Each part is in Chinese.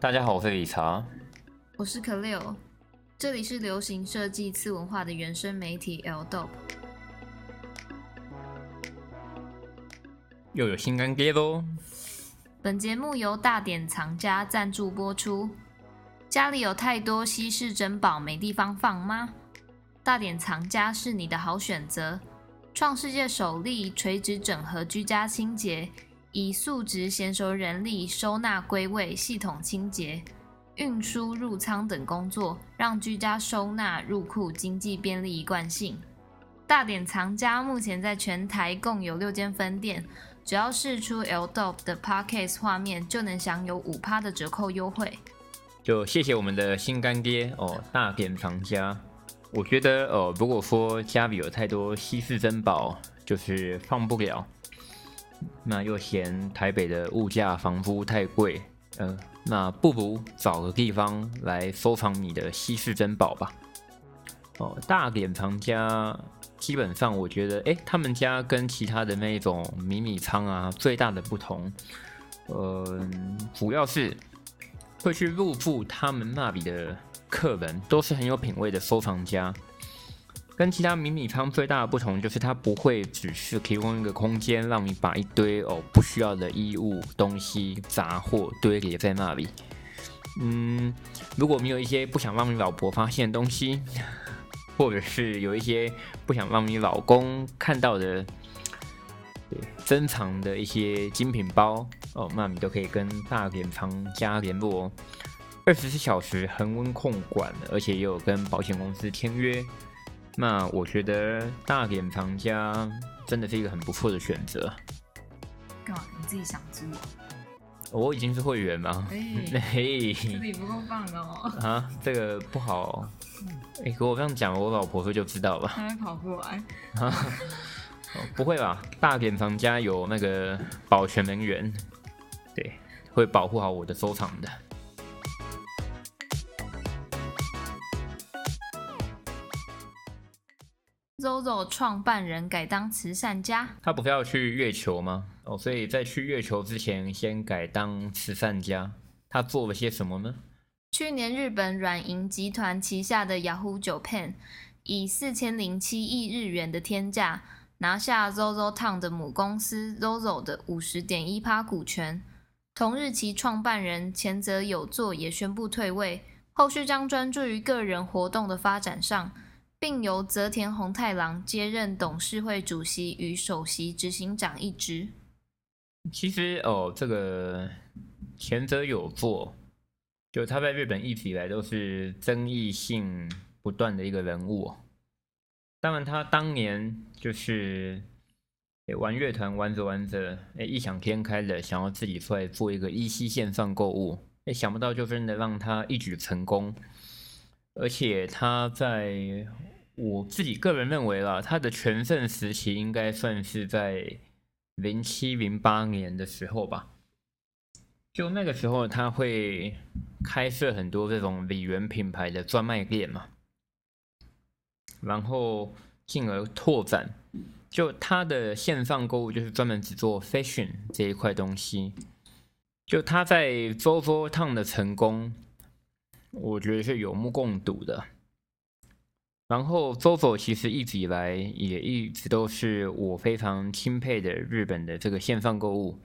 大家好，我是理查，我是可六，这里是流行设计次文化的原生媒体 L Dope。又有新干爹喽！本节目由大典藏家赞助播出。家里有太多稀世珍宝没地方放吗？大典藏家是你的好选择。创世界首例垂直整合居家清洁，以素质娴熟人力收纳归位、系统清洁、运输入仓等工作，让居家收纳入库经济便利一贯性。大典藏家目前在全台共有六间分店，只要试出 L Dop 的 Podcast 画面，就能享有五趴的折扣优惠。就谢谢我们的新干爹哦，大典藏家。我觉得哦，如果说家里有太多稀世珍宝，就是放不了，那又嫌台北的物价房租太贵，呃，那不如找个地方来收藏你的稀世珍宝吧。哦，大典藏家基本上我觉得，哎，他们家跟其他的那种迷你仓啊，最大的不同，呃，主要是会去入住他们那里的。客人都是很有品味的收藏家，跟其他迷你仓最大的不同就是，它不会只是提供一个空间让你把一堆哦不需要的衣物、东西、杂货堆叠在那里。嗯，如果你有一些不想让你老婆发现的东西，或者是有一些不想让你老公看到的，对珍藏的一些精品包哦，那你都可以跟大典藏家联络哦。二十四小时恒温控管，而且也有跟保险公司签约。那我觉得大典藏家真的是一个很不错的选择。干嘛？你自己想租啊？我已经是会员嘛。嘿，这里不够棒哦。啊，这个不好。哎，可我这样讲，我老婆说就知道了。他会跑过来。不会吧？大典藏家有那个保全人员，对，会保护好我的收藏的。Zozo 创办人改当慈善家，他不是要去月球吗？哦，所以在去月球之前，先改当慈善家。他做了些什么呢？去年，日本软银集团旗下的 Yahoo Japan 以四千零七亿日元的天价拿下 Zozo Town 的母公司 Zozo 的五十点一趴股权。同日，其创办人前泽有作也宣布退位，后续将专注于个人活动的发展上。并由泽田宏太郎接任董事会主席与首席执行长一职。其实哦，这个前者有做，就他在日本一直以来都是争议性不断的一个人物。当然，他当年就是玩乐团玩着玩着，哎，异想天开的想要自己出来做一个一西线上购物，哎，想不到就真的让他一举成功。而且他在我自己个人认为啦，他的全盛时期应该算是在零七零八年的时候吧。就那个时候，他会开设很多这种李元品牌的专卖店嘛，然后进而拓展。就他的线上购物就是专门只做 fashion 这一块东西。就他在周周烫的成功。我觉得是有目共睹的。然后，Zozo 其实一直以来也一直都是我非常钦佩的日本的这个线上购物。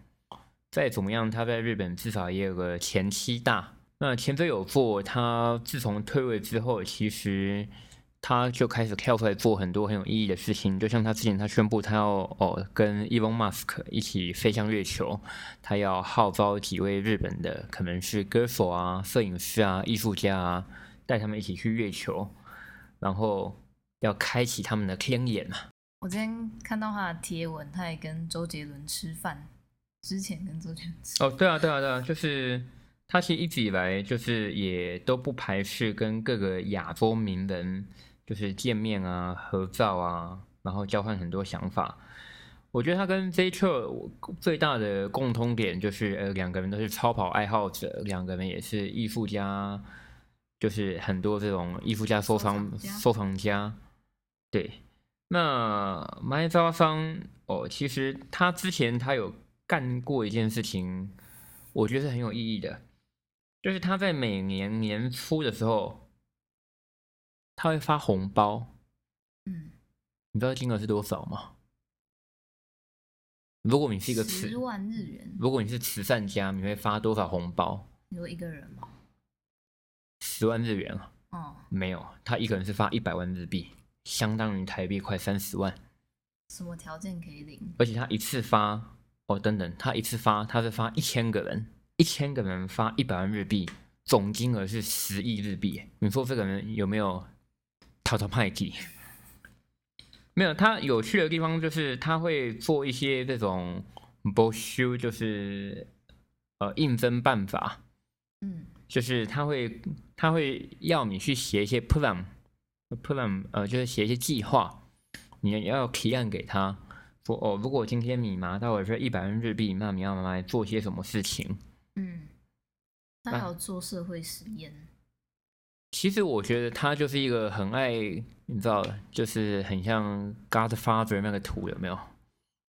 再怎么样，他在日本至少也有个前七大。那前者有做，他自从退位之后，其实。他就开始跳出来做很多很有意义的事情，就像他之前他宣布他要哦跟 Elon Musk 一起飞向月球，他要号召几位日本的可能是歌手啊、摄影师啊、艺术家啊，带他们一起去月球，然后要开启他们的天眼嘛。我今天看到他的贴文，他也跟周杰伦吃饭，之前跟周杰伦吃。哦，对啊，对啊，对啊，就是他其实一直以来就是也都不排斥跟各个亚洲名人。就是见面啊，合照啊，然后交换很多想法。我觉得他跟 Z 车最大的共通点就是，呃，两个人都是超跑爱好者，两个人也是艺术家，就是很多这种艺术家收藏收藏家。对，那麦扎桑哦，其实他之前他有干过一件事情，我觉得是很有意义的，就是他在每年年初的时候，他会发红包，嗯，你知道金额是多少吗？如果你是一个慈十，万日元，如果你是慈善家，你会发多少红包？你说一个人吗？十万日元啊？哦，没有，他一个人是发一百万日币，相当于台币快三十万。什么条件可以领？而且他一次发哦，等等，他一次发他是发一千个人，一千个人发一百万日币，总金额是十亿日币。你说这个人有没有讨讨派系？没有，他有趣的地方就是他会做一些这种 b o s h 就是呃应征办法，嗯。就是他会他会要你去写一些 plan，plan 呃就是写一些计划，你要提案给他说哦，如果今天你拿到了这一百万日币，那你要来做些什么事情？嗯，他那还有做社会实验，其实我觉得他就是一个很爱，你知道，就是很像 Godfather 那个图有没有？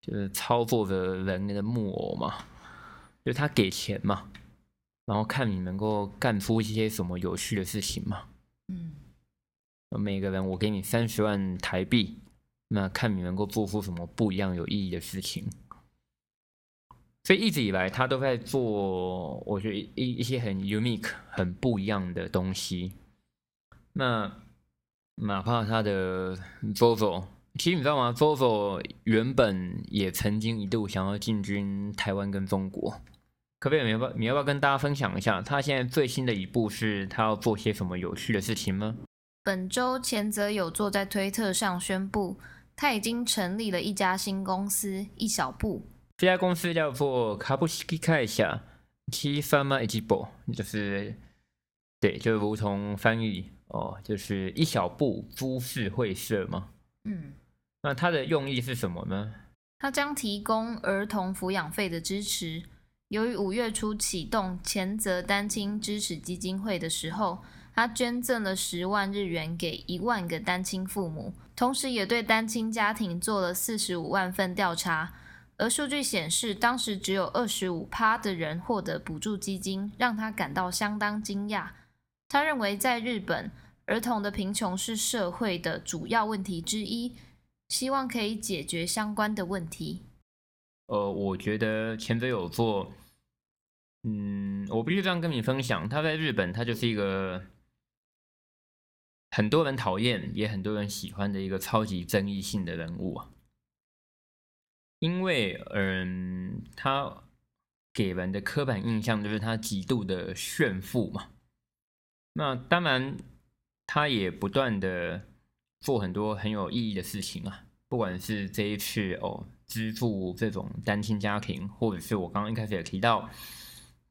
就是操作着人的木偶嘛，就是他给钱嘛，然后看你能够干出一些什么有趣的事情嘛。嗯每个人我给你三十万台币，那看你能够做出什么不一样有意义的事情。所以一直以来，他都在做，我觉得一一些很 unique、很不一样的东西。那哪怕他的 Zozo，其实你知道吗？Zozo 原本也曾经一度想要进军台湾跟中国，可不可以？你要不要你要不要跟大家分享一下，他现在最新的一步是他要做些什么有趣的事情吗？本周前泽有作在推特上宣布，他已经成立了一家新公司一小步。这家公司叫做卡布西基开下七三嘛一吉波，就是对，就如同翻译哦，就是一小步株式会社吗。嗯，那它的用意是什么呢？它将提供儿童抚养费的支持。由于五月初启动前泽单亲支持基金会的时候，他捐赠了十万日元给一万个单亲父母，同时也对单亲家庭做了四十五万份调查。而数据显示，当时只有二十五趴的人获得补助基金，让他感到相当惊讶。他认为，在日本，儿童的贫穷是社会的主要问题之一，希望可以解决相关的问题。呃，我觉得前者有做，嗯，我必须这样跟你分享，他在日本，他就是一个很多人讨厌，也很多人喜欢的一个超级争议性的人物啊。因为，嗯，他给人的刻板印象就是他极度的炫富嘛。那当然，他也不断的做很多很有意义的事情啊，不管是这一次哦。资助这种单亲家庭，或者是我刚刚一开始也提到，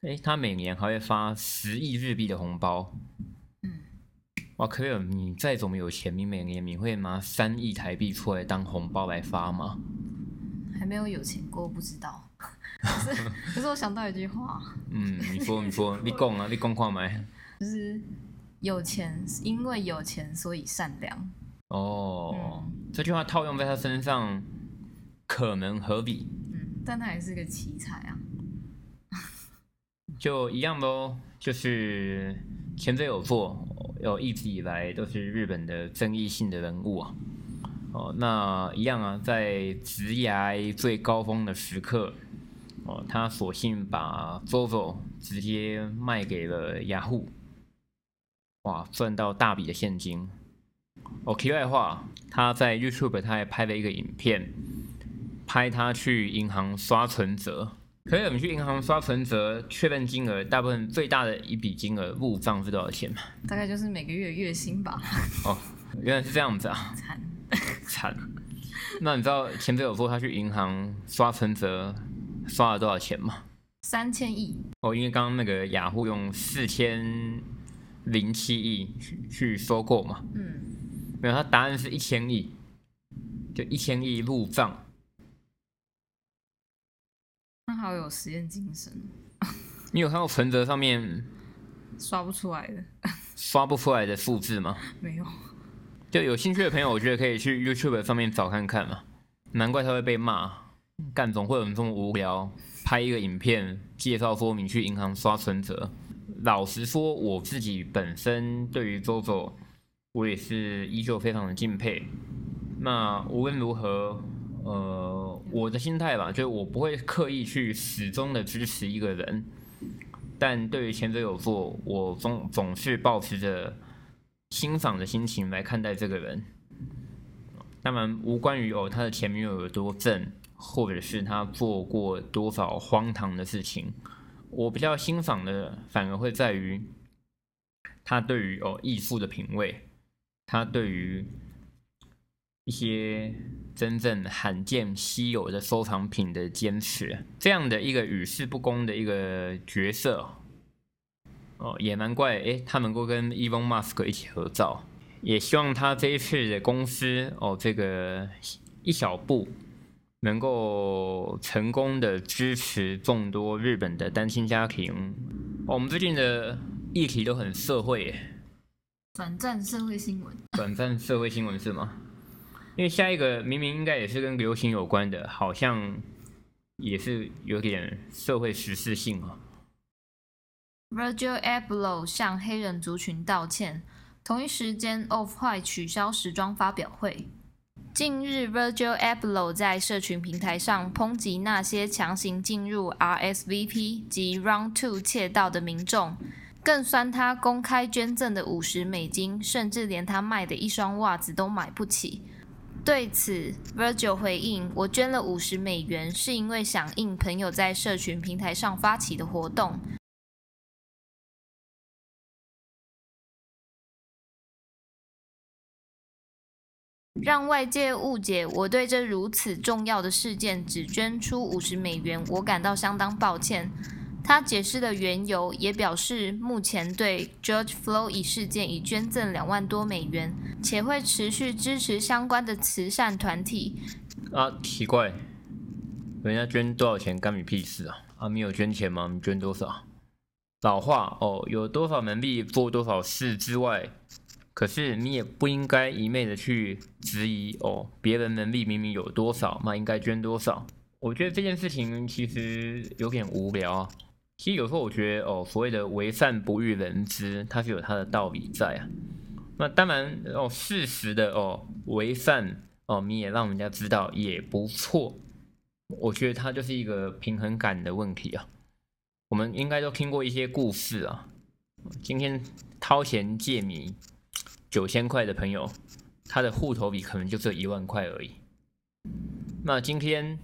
哎，他每年还会发十亿日币的红包。嗯，哇，可尔，你再怎么有钱，你每年你会拿三亿台币出来当红包来发吗？还没有有钱过，不知道。可是，可是我想到一句话，嗯，你说，你说，你讲啊，你讲看没？就是有钱，因为有钱，所以善良。哦，嗯这句话套用在他身上。可能合理，嗯，但他也是个奇才啊，就一样喽。就是前者有做，有一直以来都是日本的争议性的人物啊。哦，那一样啊，在职涯最高峰的时刻，哦，他索性把 Zozo 直接卖给了雅虎，哇，赚到大笔的现金。哦，题外话，他在 YouTube 他还拍了一个影片。拍他去银行刷存折，可是我们去银行刷存折确认金额，大部分最大的一笔金额入账是多少钱嘛？大概就是每个月月薪吧。哦，原来是这样子啊！惨惨。那你知道前者有说他去银行刷存折刷了多少钱吗？三千亿。哦，因为刚刚那个雅虎用四千零七亿去去收购嘛。嗯。没有，他答案是一千亿，就一千亿入账。那好有实验精神。你有看到存折上面刷不出来的、刷不出来的数字吗？没有。就有兴趣的朋友，我觉得可以去 YouTube 上面找看看嘛。难怪他会被骂，干总会有人这么无聊，拍一个影片介绍说明去银行刷存折，老实说，我自己本身对于 JoJo，我也是依旧非常的敬佩。那无论如何，呃，我的心态吧，就是我不会刻意去始终的支持一个人，但对于前者有做，我总总是保持着欣赏的心情来看待这个人。当然，无关于哦他的前女友有多正，或者是他做过多少荒唐的事情，我比较欣赏的反而会在于他对于哦艺术的品味，他对于一些真正罕见稀有的收藏品的坚持，这样的一个与世不恭的一个角色，哦也难怪诶，他能够跟 Elon Musk 一起合照。也希望他这一次的公司哦，这个一小步能够成功的支持众多日本的单亲家庭。我们最近的议题都很社会，短暂社会新闻，短暂社会新闻是吗？因为下一个明明应该也是跟流行有关的，好像也是有点社会时事性啊。Virgil Abloh 向黑人族群道歉。同一时间，Off White 取消时装发表会。近日，Virgil a b l o 在社群平台上抨击那些强行进入 RSVP 及 Round Two 窃盗的民众，更酸他公开捐赠的五十美金，甚至连他卖的一双袜子都买不起。对此，Virgil 回应：“我捐了五十美元，是因为响应朋友在社群平台上发起的活动。”让外界误解我对这如此重要的事件只捐出五十美元，我感到相当抱歉。他解释的缘由，也表示目前对 George Floyd 事件已捐赠两万多美元，且会持续支持相关的慈善团体。啊，奇怪，人家捐多少钱干你屁事啊？啊，你有捐钱吗？你捐多少？老话哦，有多少能力做多少事之外。可是你也不应该一昧的去质疑哦，别人能力明明有多少，那应该捐多少？我觉得这件事情其实有点无聊啊。其实有时候我觉得哦，所谓的为善不欲人知，它是有它的道理在啊。那当然哦，事实的哦为善哦，你也让人家知道也不错。我觉得它就是一个平衡感的问题啊。我们应该都听过一些故事啊。今天掏钱借米。九千块的朋友，他的户头里可能就只有一万块而已。那今天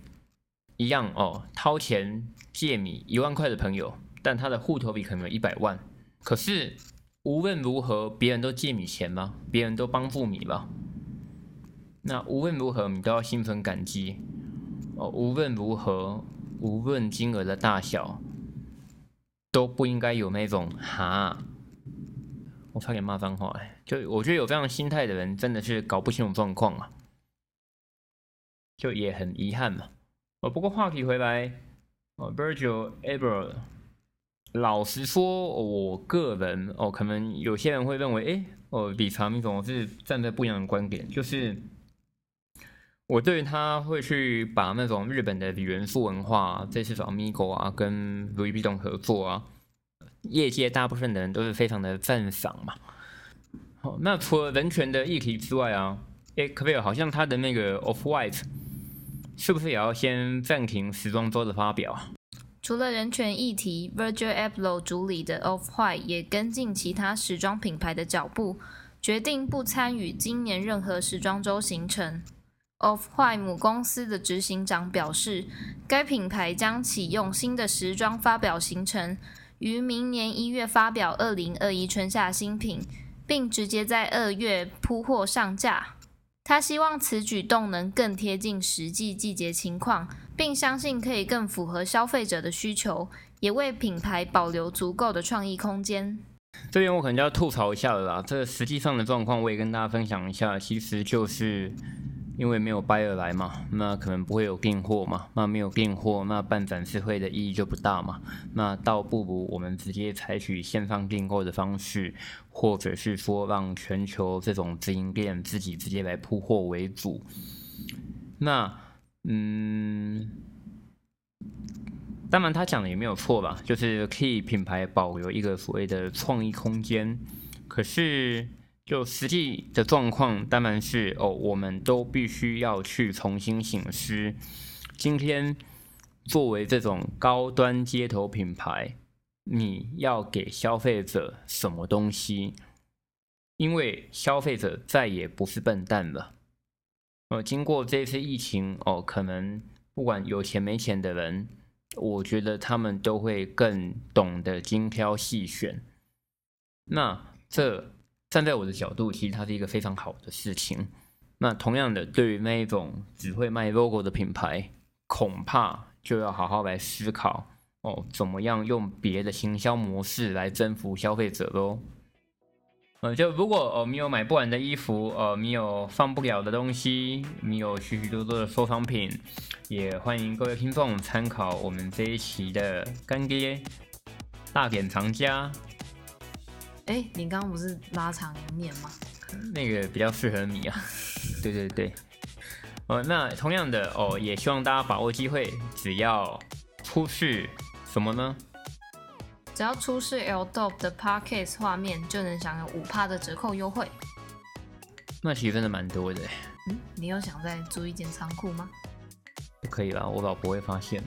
一样哦，掏钱借米一万块的朋友，但他的户头里可能有一百万。可是无论如何，别人都借你钱吗？别人都帮助你吗？那无论如何，你都要心存感激哦。无论如何，无论金额的大小，都不应该有那种哈。我差点骂脏话哎！就我觉得有这样心态的人，真的是搞不清楚状况啊，就也很遗憾嘛。哦，不过话题回来，哦，Virgil Abloh，老实说，我个人哦，可能有些人会认为，哎，哦，理查明总是站在不一样的观点，就是我对他会去把那种日本的元素文化，这次找 Migo 啊，跟 Louis Vuitton 合作啊。业界大部分的人都是非常的赞赏嘛。好，那除了人权的议题之外啊，诶，可不可以好像他的那个 Off White 是不是也要先暂停时装周的发表？除了人权议题，Virgil Abloh 主理的 Off White 也跟进其他时装品牌的脚步，决定不参与今年任何时装周行程。Off White 母公司的执行长表示，该品牌将启用新的时装发表行程。于明年一月发表二零二一春夏新品，并直接在二月铺货上架。他希望此举动能更贴近实际季节情况，并相信可以更符合消费者的需求，也为品牌保留足够的创意空间。这边我可能就要吐槽一下了啦，这实际上的状况我也跟大家分享一下，其实就是。因为没有 buyer 来嘛，那可能不会有订货嘛，那没有订货，那办展示会的意义就不大嘛。那倒不如我们直接采取线上订购的方式，或者是说让全球这种直营店自己直接来铺货为主。那，嗯，当然他讲的也没有错吧，就是可以品牌保留一个所谓的创意空间。可是就实际的状况，当然是哦，我们都必须要去重新醒思。今天作为这种高端街头品牌，你要给消费者什么东西？因为消费者再也不是笨蛋了。呃，经过这次疫情哦，可能不管有钱没钱的人。我觉得他们都会更懂得精挑细选。那这站在我的角度，其实它是一个非常好的事情。那同样的，对于那一种只会卖 logo 的品牌，恐怕就要好好来思考哦，怎么样用别的行销模式来征服消费者喽。呃，就如果呃你有买不完的衣服，呃你有放不了的东西，你有许许多多的收藏品，也欢迎各位听众参考我们这一期的干爹大典藏家。哎，你刚刚不是拉长念吗？那个比较适合你啊。对 对对。呃，那同样的哦，也希望大家把握机会，只要出示什么呢？只要出示 L Dope 的 Podcast 画面，就能享有五趴的折扣优惠。那其实真的蛮多的。嗯，你有想再租一间仓库吗？不可以啦，我老婆会发现。